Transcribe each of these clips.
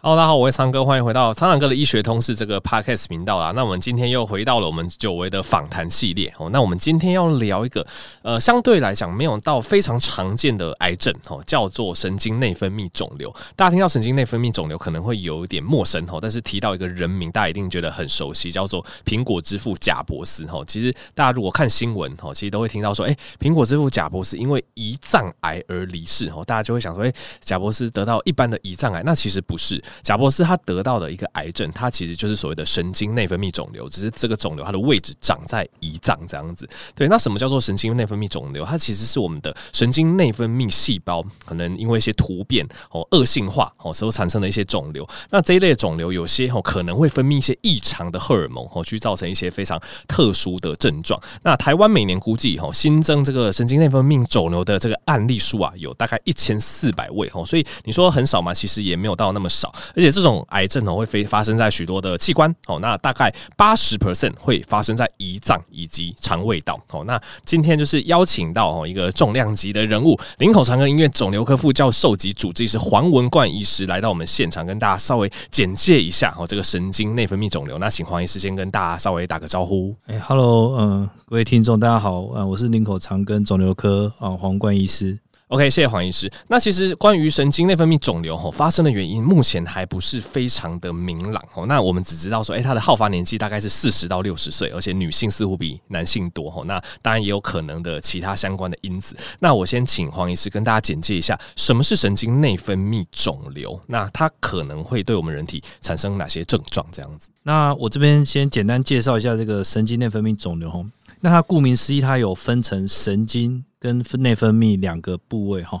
好大家好，我是苍哥，欢迎回到苍蓝鸽的医学通识这个 Podcast 频道啦。那我们今天又回到了我们久违的访谈系列哦。那我们今天要聊一个呃，相对来讲没有到非常常见的癌症哦，叫做神经内分泌肿瘤。大家听到神经内分泌肿瘤可能会有一点陌生哦，但是提到一个人名，大家一定觉得很熟悉，叫做苹果之父贾伯斯哦。其实大家如果看新闻哦，其实都会听到说，哎，苹果之父贾伯斯因为胰脏癌而离世哦。大家就会想说，哎，贾伯斯得到一般的胰脏癌，那其实不是。贾伯斯他得到的一个癌症，它其实就是所谓的神经内分泌肿瘤，只是这个肿瘤它的位置长在胰脏这样子。对，那什么叫做神经内分泌肿瘤？它其实是我们的神经内分泌细胞可能因为一些突变哦恶性化哦所产生的一些肿瘤。那这一类肿瘤有些哦可能会分泌一些异常的荷尔蒙哦，去造成一些非常特殊的症状。那台湾每年估计哦新增这个神经内分泌肿瘤的这个案例数啊，有大概一千四百位哦，所以你说很少嘛？其实也没有到那么少，而且这种。癌症哦会非发生在许多的器官哦，那大概八十 percent 会发生在胰脏以及肠胃道哦。那今天就是邀请到哦一个重量级的人物，林口长庚医院肿瘤科副教授及主治医师黄文冠医师来到我们现场，跟大家稍微简介一下哦这个神经内分泌肿瘤。那请黄医师先跟大家稍微打个招呼。哎，Hello，嗯，各位听众大家好，嗯，我是林口长庚肿瘤科啊黄冠医师。OK，谢谢黄医师。那其实关于神经内分泌肿瘤吼发生的原因，目前还不是非常的明朗吼。那我们只知道说，诶，它的好发年纪大概是四十到六十岁，而且女性似乎比男性多吼。那当然也有可能的其他相关的因子。那我先请黄医师跟大家简介一下，什么是神经内分泌肿瘤？那它可能会对我们人体产生哪些症状？这样子。那我这边先简单介绍一下这个神经内分泌肿瘤吼。那它顾名思义，它有分成神经。跟内分泌两个部位哈，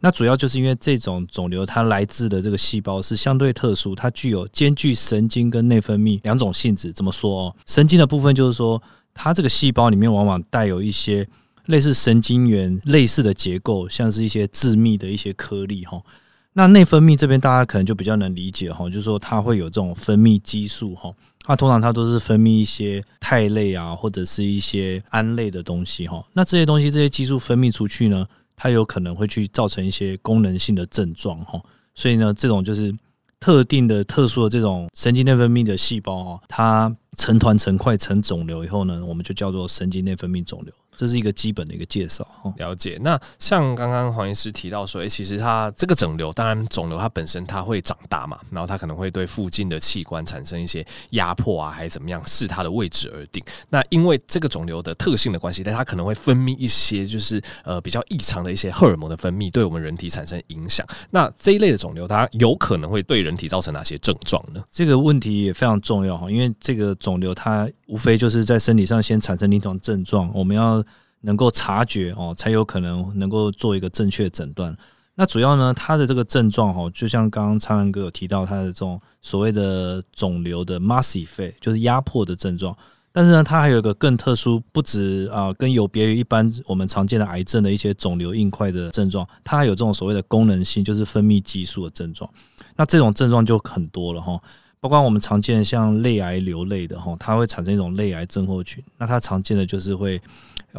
那主要就是因为这种肿瘤它来自的这个细胞是相对特殊，它具有兼具神经跟内分泌两种性质。怎么说哦？神经的部分就是说，它这个细胞里面往往带有一些类似神经元类似的结构，像是一些致密的一些颗粒哈。那内分泌这边大家可能就比较能理解哈，就是说它会有这种分泌激素哈。那通常它都是分泌一些肽类啊，或者是一些胺类的东西哈。那这些东西，这些激素分泌出去呢，它有可能会去造成一些功能性的症状哈。所以呢，这种就是特定的、特殊的这种神经内分泌的细胞啊，它成团成块成肿瘤以后呢，我们就叫做神经内分泌肿瘤。这是一个基本的一个介绍。了解。那像刚刚黄医师提到说，诶，其实它这个肿瘤，当然肿瘤它本身它会长大嘛，然后它可能会对附近的器官产生一些压迫啊，还是怎么样，视它的位置而定。那因为这个肿瘤的特性的关系，但它可能会分泌一些就是呃比较异常的一些荷尔蒙的分泌，对我们人体产生影响。那这一类的肿瘤，它有可能会对人体造成哪些症状呢？这个问题也非常重要哈，因为这个肿瘤它无非就是在身体上先产生临床症状，我们要。能够察觉哦，才有可能能够做一个正确诊断。那主要呢，它的这个症状哦，就像刚刚苍蓝鸽有提到，它的这种所谓的肿瘤的 mass effect，就是压迫的症状。但是呢，它还有一个更特殊，不止啊，跟有别于一般我们常见的癌症的一些肿瘤硬块的症状，它还有这种所谓的功能性，就是分泌激素的症状。那这种症状就很多了哈，包括我们常见的像类癌瘤类的哈，它会产生一种类癌症候群。那它常见的就是会。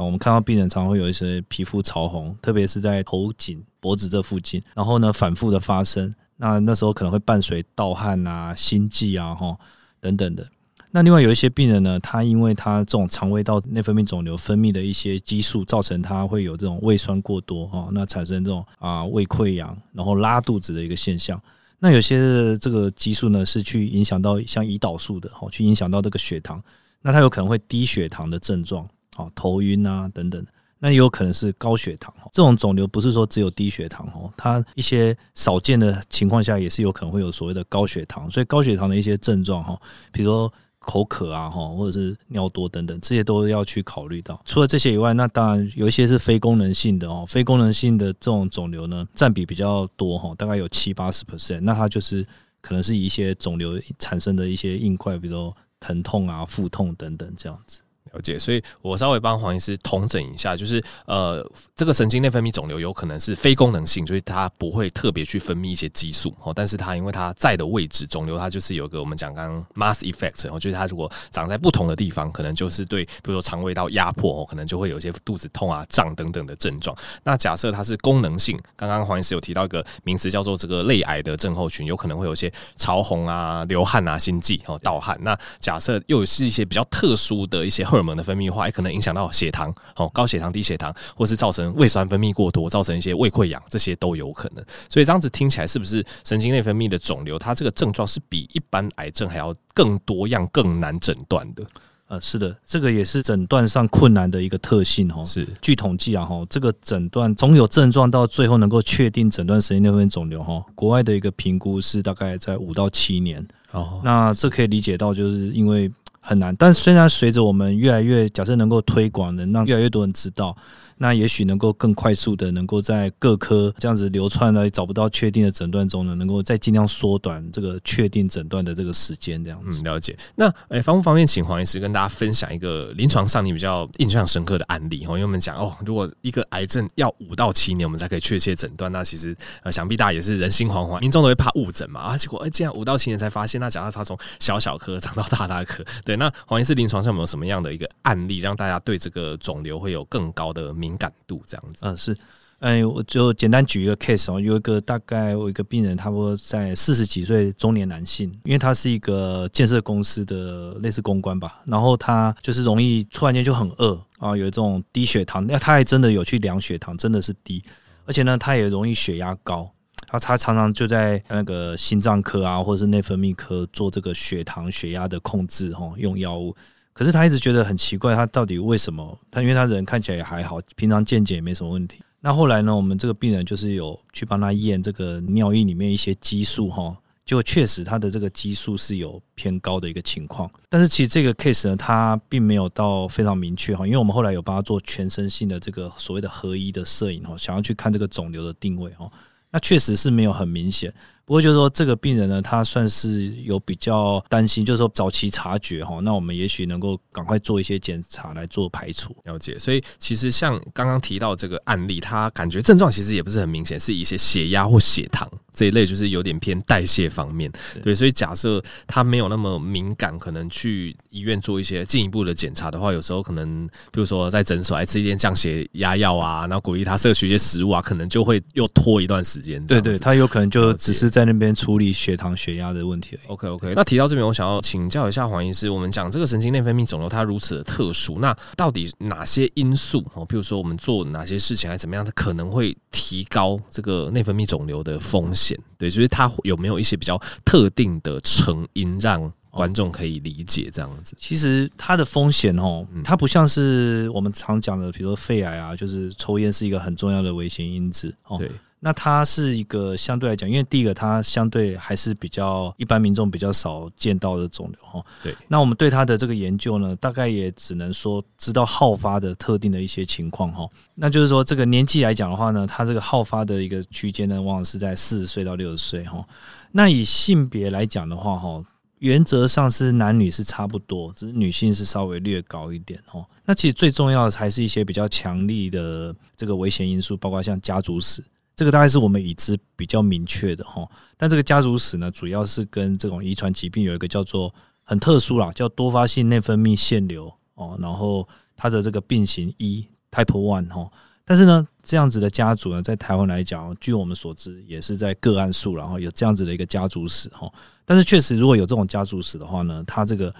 我们看到病人常会有一些皮肤潮红，特别是在头颈、脖子这附近，然后呢反复的发生，那那时候可能会伴随盗汗啊、心悸啊、哈等等的。那另外有一些病人呢，他因为他这种肠胃道内分泌肿瘤分泌的一些激素，造成他会有这种胃酸过多哈，那产生这种啊胃溃疡，然后拉肚子的一个现象。那有些这个激素呢是去影响到像胰岛素的，哈，去影响到这个血糖，那他有可能会低血糖的症状。哦，头晕啊，等等，那也有可能是高血糖。这种肿瘤不是说只有低血糖哦，它一些少见的情况下也是有可能会有所谓的高血糖。所以高血糖的一些症状哈，比如说口渴啊，哈，或者是尿多等等，这些都要去考虑到。除了这些以外，那当然有一些是非功能性的哦，非功能性的这种肿瘤呢，占比比较多哈，大概有七八十 percent。那它就是可能是一些肿瘤产生的一些硬块，比如说疼痛啊、腹痛等等这样子。了解，所以我稍微帮黄医师统整一下，就是呃，这个神经内分泌肿瘤有可能是非功能性，就是它不会特别去分泌一些激素哦，但是它因为它在的位置，肿瘤它就是有个我们讲刚 mass effect，哦，就是它如果长在不同的地方，可能就是对，比如说肠胃道压迫哦，可能就会有一些肚子痛啊、胀等等的症状。那假设它是功能性，刚刚黄医师有提到一个名词叫做这个类癌的症候群，有可能会有一些潮红啊、流汗啊、心悸哦、盗汗。那假设又是一些比较特殊的一些荷尔蒙的分泌的话，也可能影响到血糖哦，高血糖、低血糖，或是造成胃酸分泌过多，造成一些胃溃疡，这些都有可能。所以这样子听起来，是不是神经内分泌的肿瘤，它这个症状是比一般癌症还要更多样、更难诊断的？呃，是的，这个也是诊断上困难的一个特性哦。是，据统计啊，哈，这个诊断从有症状到最后能够确定诊断神经内分泌肿瘤，哈，国外的一个评估是大概在五到七年。哦，那这可以理解到，就是因为。很难，但虽然随着我们越来越假设能够推广，能让越来越多人知道，那也许能够更快速的能够在各科这样子流窜来找不到确定的诊断中呢，能够再尽量缩短这个确定诊断的这个时间，这样子。嗯，了解。那诶、欸，方不方便请黄医师跟大家分享一个临床上你比较印象深刻的案例？哦，因为我们讲哦，如果一个癌症要五到七年我们才可以确切诊断，那其实呃想必大家也是人心惶惶，民众都会怕误诊嘛。啊，结果哎，竟然五到七年才发现，那假设他从小小颗长到大大颗，对。那黄医师临床上有没有什么样的一个案例，让大家对这个肿瘤会有更高的敏敏感度？这样子，嗯，是，哎，我就简单举一个 case 哦，有一个大概我一个病人，差不多在四十几岁中年男性，因为他是一个建设公司的类似公关吧，然后他就是容易突然间就很饿啊，有这种低血糖，那他还真的有去量血糖，真的是低，而且呢，他也容易血压高。他他常常就在那个心脏科啊，或者是内分泌科做这个血糖、血压的控制，哈，用药物。可是他一直觉得很奇怪，他到底为什么？他因为他人看起来也还好，平常见检也没什么问题。那后来呢，我们这个病人就是有去帮他验这个尿液里面一些激素，哈，就确实他的这个激素是有偏高的一个情况。但是其实这个 case 呢，他并没有到非常明确哈，因为我们后来有帮他做全身性的这个所谓的合一的摄影，哈，想要去看这个肿瘤的定位，哈。那确实是没有很明显，不过就是说这个病人呢，他算是有比较担心，就是说早期察觉哈，那我们也许能够赶快做一些检查来做排除。了解，所以其实像刚刚提到这个案例，他感觉症状其实也不是很明显，是一些血压或血糖这一类，就是有点偏代谢方面。对，所以假设他没有那么敏感，可能去医院做一些进一步的检查的话，有时候可能比如说在诊所来吃一点降血压药啊，然后鼓励他摄取一些食物啊，可能就会又拖一段时间。对对，他有可能就只是在那边处理血糖、血压的问题而已。OK OK，那提到这边，我想要请教一下黄医师，我们讲这个神经内分泌肿瘤它如此的特殊，那到底哪些因素哦？比如说我们做哪些事情还怎么样，它可能会提高这个内分泌肿瘤的风险？对，所以它有没有一些比较特定的成因让观众可以理解这样子？其实它的风险哦，它不像是我们常讲的，比如说肺癌啊，就是抽烟是一个很重要的危险因子哦。对。那它是一个相对来讲，因为第一个它相对还是比较一般民众比较少见到的肿瘤哈。对。那我们对它的这个研究呢，大概也只能说知道好发的特定的一些情况哈。那就是说，这个年纪来讲的话呢，它这个好发的一个区间呢，往往是在四十岁到六十岁哈。那以性别来讲的话哈，原则上是男女是差不多，只是女性是稍微略高一点哦。那其实最重要的还是一些比较强力的这个危险因素，包括像家族史。这个大概是我们已知比较明确的哈，但这个家族史呢，主要是跟这种遗传疾病有一个叫做很特殊啦，叫多发性内分泌腺瘤哦，然后它的这个病型一 Type One 哈，但是呢，这样子的家族呢，在台湾来讲，据我们所知，也是在个案数，然后有这样子的一个家族史哈，但是确实如果有这种家族史的话呢，它这个。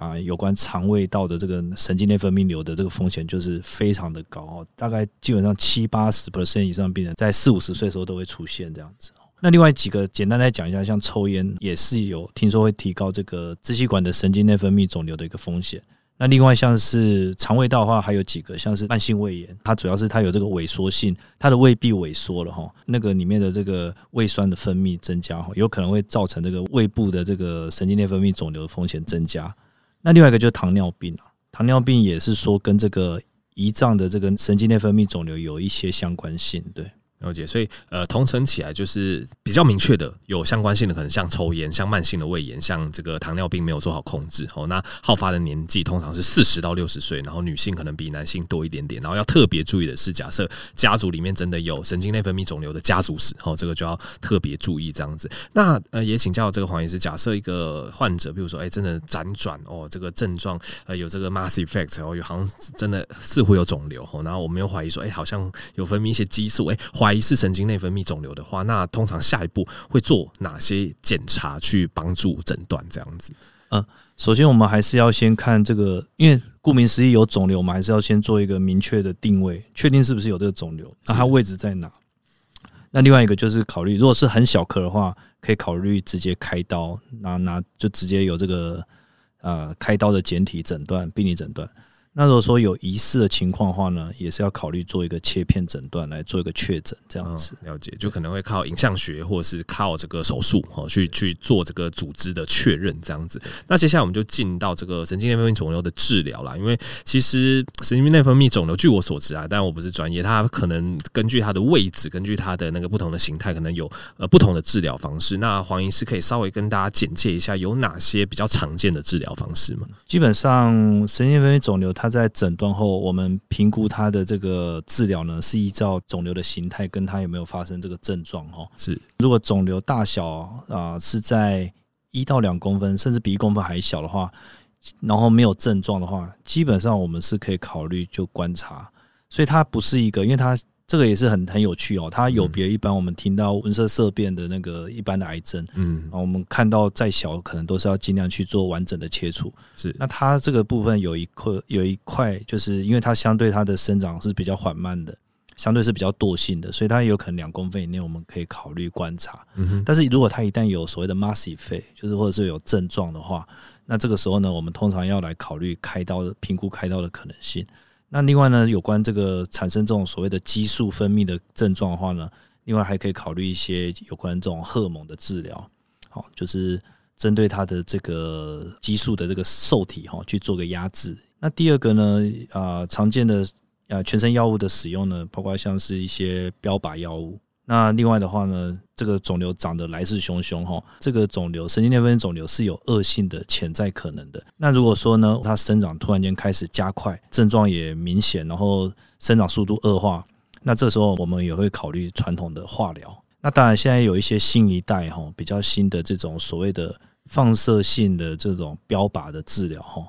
啊，有关肠胃道的这个神经内分泌瘤的这个风险就是非常的高哦，大概基本上七八十 percent 以上病人在四五十岁的时候都会出现这样子。那另外几个简单来讲一下，像抽烟也是有听说会提高这个支气管的神经内分泌肿瘤的一个风险。那另外像是肠胃道的话，还有几个像是慢性胃炎，它主要是它有这个萎缩性，它的胃壁萎缩了哈，那个里面的这个胃酸的分泌增加哈，有可能会造成这个胃部的这个神经内分泌肿瘤的风险增加。那另外一个就是糖尿病啊，糖尿病也是说跟这个胰脏的这个神经内分泌肿瘤有一些相关性，对。了解，所以呃，同城起来就是比较明确的有相关性的，可能像抽烟、像慢性的胃炎、像这个糖尿病没有做好控制哦。那好发的年纪通常是四十到六十岁，然后女性可能比男性多一点点。然后要特别注意的是，假设家族里面真的有神经内分泌肿瘤的家族史哦，这个就要特别注意这样子。那呃，也请教这个黄医师，假设一个患者，比如说哎、真的辗转哦，这个症状呃有这个 mass effect 哦，有好像真的似乎有肿瘤哦，然后我们又怀疑说，哎、好像有分泌一些激素，哎、怀疑是神经内分泌肿瘤的话，那通常下一步会做哪些检查去帮助诊断这样子？嗯，首先我们还是要先看这个，因为顾名思义有肿瘤，我们还是要先做一个明确的定位，确定是不是有这个肿瘤，那它位置在哪？那另外一个就是考虑，如果是很小颗的话，可以考虑直接开刀，拿拿就直接有这个呃开刀的简体诊断、病理诊断。那如果说有疑似的情况的话呢，也是要考虑做一个切片诊断来做一个确诊，这样子、嗯、了解，就可能会靠影像学或者是靠这个手术哦去去做这个组织的确认，这样子。那接下来我们就进到这个神经内分泌肿瘤的治疗啦，因为其实神经内分泌肿瘤，据我所知啊，但我不是专业，它可能根据它的位置，根据它的那个不同的形态，可能有呃不同的治疗方式。那黄医师可以稍微跟大家简介一下，有哪些比较常见的治疗方式吗？基本上神经内分泌肿瘤它在诊断后，我们评估他的这个治疗呢，是依照肿瘤的形态跟他有没有发生这个症状哦。是，如果肿瘤大小啊是在一到两公分，甚至比一公分还小的话，然后没有症状的话，基本上我们是可以考虑就观察。所以它不是一个，因为它。这个也是很很有趣哦，它有别一般我们听到温色色变的那个一般的癌症，嗯，啊我们看到再小可能都是要尽量去做完整的切除。是，那它这个部分有一块有一块，就是因为它相对它的生长是比较缓慢的，相对是比较惰性的，所以它有可能两公分以内我们可以考虑观察。嗯哼，但是如果它一旦有所谓的 mass effect，就是或者是有症状的话，那这个时候呢，我们通常要来考虑开刀的评估开刀的可能性。那另外呢，有关这个产生这种所谓的激素分泌的症状的话呢，另外还可以考虑一些有关这种荷尔蒙的治疗，好，就是针对它的这个激素的这个受体哈去做个压制。那第二个呢，啊，常见的啊全身药物的使用呢，包括像是一些标靶药物。那另外的话呢，这个肿瘤长得来势汹汹哈，这个肿瘤神经内分泌肿瘤是有恶性的潜在可能的。那如果说呢，它生长突然间开始加快，症状也明显，然后生长速度恶化，那这时候我们也会考虑传统的化疗。那当然，现在有一些新一代哈，比较新的这种所谓的放射性的这种标靶的治疗哈。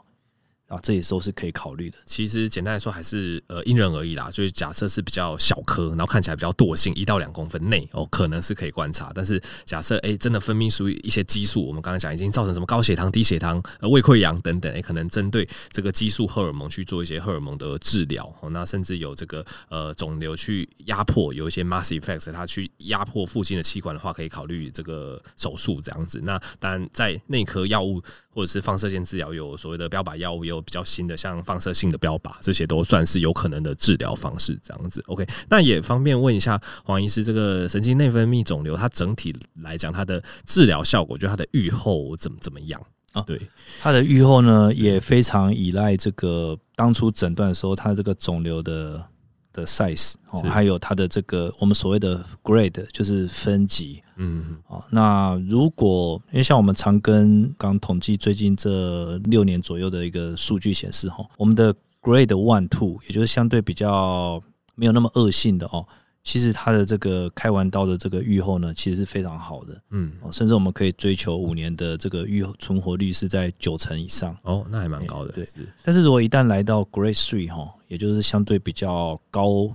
啊，这也都是可以考虑的。其实简单来说，还是呃因人而异啦。就是假设是比较小颗，然后看起来比较惰性，一到两公分内哦，可能是可以观察。但是假设哎，真的分泌出一些激素，我们刚才讲已经造成什么高血糖、低血糖、胃溃疡等等，哎，可能针对这个激素荷尔蒙去做一些荷尔蒙的治疗。哦，那甚至有这个呃肿瘤去压迫，有一些 mass effects，它去压迫附近的器官的话，可以考虑这个手术这样子。那当然在内科药物或者是放射线治疗，有所谓的标靶药物，有比较新的像放射性的标靶，这些都算是有可能的治疗方式。这样子，OK，那也方便问一下黄医师，这个神经内分泌肿瘤，它整体来讲，它的治疗效果，就它的预后怎么怎么样啊？对，它的预后呢，也非常依赖这个当初诊断的时候，它这个肿瘤的。的 size 哦，还有它的这个我们所谓的 grade 就是分级，嗯，哦，那如果因为像我们长庚刚统计最近这六年左右的一个数据显示，哈，我们的 grade one two 也就是相对比较没有那么恶性的哦。其实它的这个开完刀的这个愈后呢，其实是非常好的，嗯，甚至我们可以追求五年的这个愈后存活率是在九成以上，哦，那还蛮高的，对。但是如果一旦来到 Grade Three 哈，也就是相对比较高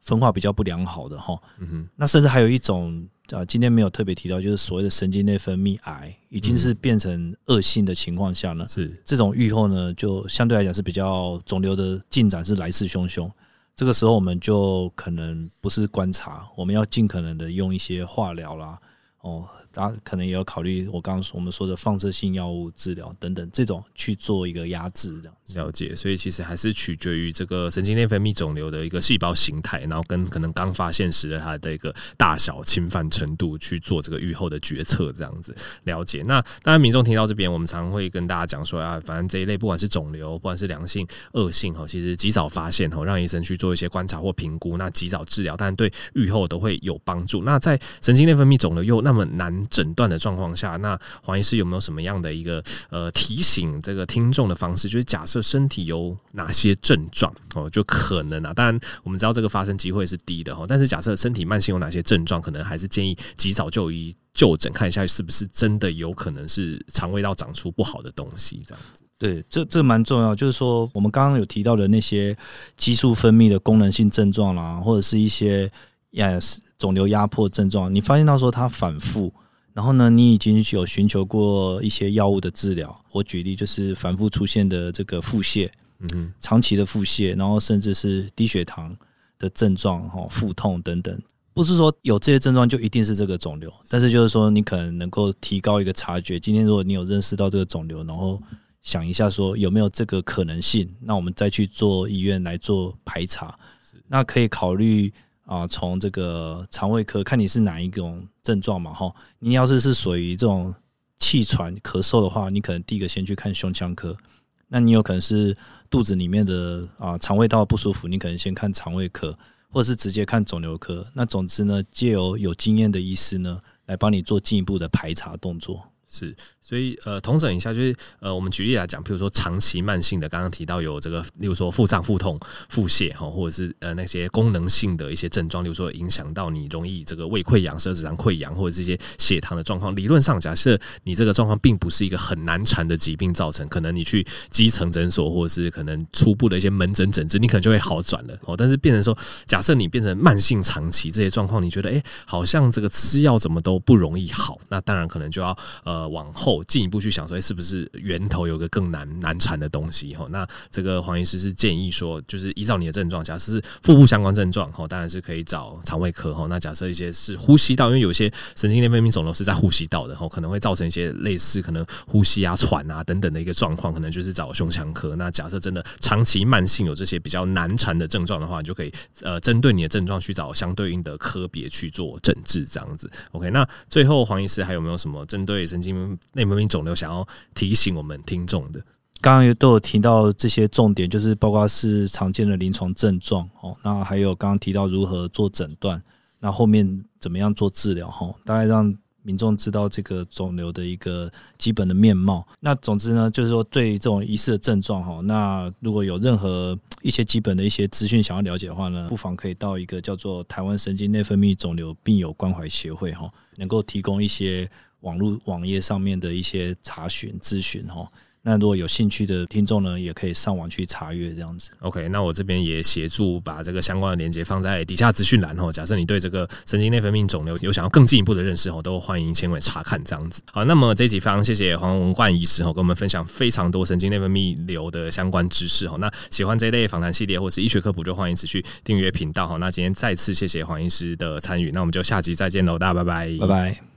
分化比较不良好的哈，嗯哼，那甚至还有一种啊，今天没有特别提到，就是所谓的神经内分泌癌，已经是变成恶性的情况下呢，是。这种愈后呢，就相对来讲是比较肿瘤的进展是来势汹汹。这个时候我们就可能不是观察，我们要尽可能的用一些化疗啦，哦，大家可能也要考虑我刚刚说我们说的放射性药物治疗等等这种去做一个压制，这样了解。所以其实还是取决于这个神经内分泌肿瘤的一个细胞形态，然后跟可能刚发现时的它的一个大小、侵犯程度去做这个预后的决策，这样子了解。那当然，民众听到这边，我们常会跟大家讲说啊，反正这一类不管是肿瘤，不管是良性、恶性哈，其实及早发现哈，让医生去做一些观察或评估，那及早治疗，但对预后都会有帮助。那在神经内分泌肿瘤又那么难诊断的状况下，那黄医师有没有什么样的一个呃提醒这个听众的方式？就是假设身体有哪些症状哦，就可能啊，当然我们知道这个发生机会是低的哈，但是假设身体慢性有哪些症状，可能还是建议及早就医就诊，看一下是不是真的有可能是肠胃道长出不好的东西这样子。对，这这蛮重要，就是说我们刚刚有提到的那些激素分泌的功能性症状啦，或者是一些呀肿瘤压迫症状，你发现到说它反复。然后呢，你已经有寻求过一些药物的治疗。我举例就是反复出现的这个腹泻，嗯哼，长期的腹泻，然后甚至是低血糖的症状，哈，腹痛等等。不是说有这些症状就一定是这个肿瘤，但是就是说你可能能够提高一个察觉。今天如果你有认识到这个肿瘤，然后想一下说有没有这个可能性，那我们再去做医院来做排查，那可以考虑。啊，从这个肠胃科看你是哪一种症状嘛，哈，你要是是属于这种气喘咳嗽的话，你可能第一个先去看胸腔科。那你有可能是肚子里面的啊肠胃道不舒服，你可能先看肠胃科，或者是直接看肿瘤科。那总之呢，借由有经验的医师呢，来帮你做进一步的排查动作。是，所以呃，同整一下，就是呃，我们举例来讲，比如说长期慢性的，刚刚提到有这个，例如说腹胀、腹痛、腹泻哈，或者是呃那些功能性的一些症状，例如说影响到你容易这个胃溃疡、十二指肠溃疡，或者这些血糖的状况。理论上，假设你这个状况并不是一个很难缠的疾病造成，可能你去基层诊所或者是可能初步的一些门诊诊治，你可能就会好转了哦。但是变成说，假设你变成慢性长期这些状况，你觉得哎、好像这个吃药怎么都不容易好，那当然可能就要呃。往后进一步去想说哎，是不是源头有个更难难缠的东西？哈，那这个黄医师是建议说，就是依照你的症状，假设是腹部相关症状，哈，当然是可以找肠胃科。哈，那假设一些是呼吸道，因为有些神经内分泌肿瘤是在呼吸道的，哈，可能会造成一些类似可能呼吸啊、喘啊等等的一个状况，可能就是找胸腔科。那假设真的长期慢性有这些比较难缠的症状的话，你就可以呃针对你的症状去找相对应的科别去做诊治，这样子。OK，那最后黄医师还有没有什么针对神经内分泌肿瘤想要提醒我们听众的，刚刚都有提到这些重点，就是包括是常见的临床症状哦，那还有刚刚提到如何做诊断，那后面怎么样做治疗哈，大概让民众知道这个肿瘤的一个基本的面貌。那总之呢，就是说对于这种疑似的症状哈，那如果有任何一些基本的一些资讯想要了解的话呢，不妨可以到一个叫做台湾神经内分泌肿瘤病友关怀协会哈，能够提供一些。网络网页上面的一些查询咨询哈，那如果有兴趣的听众呢，也可以上网去查阅这样子。OK，那我这边也协助把这个相关的链接放在底下资讯栏哈。假设你对这个神经内分泌肿瘤有想要更进一步的认识哈，都欢迎前往查看这样子。好，那么这一集非常谢谢黄文冠医师哈，跟我们分享非常多神经内分泌瘤的相关知识哈。那喜欢这一类访谈系列或是医学科普，就欢迎持续订阅频道哈。那今天再次谢谢黄医师的参与，那我们就下集再见喽，大家拜拜，拜拜。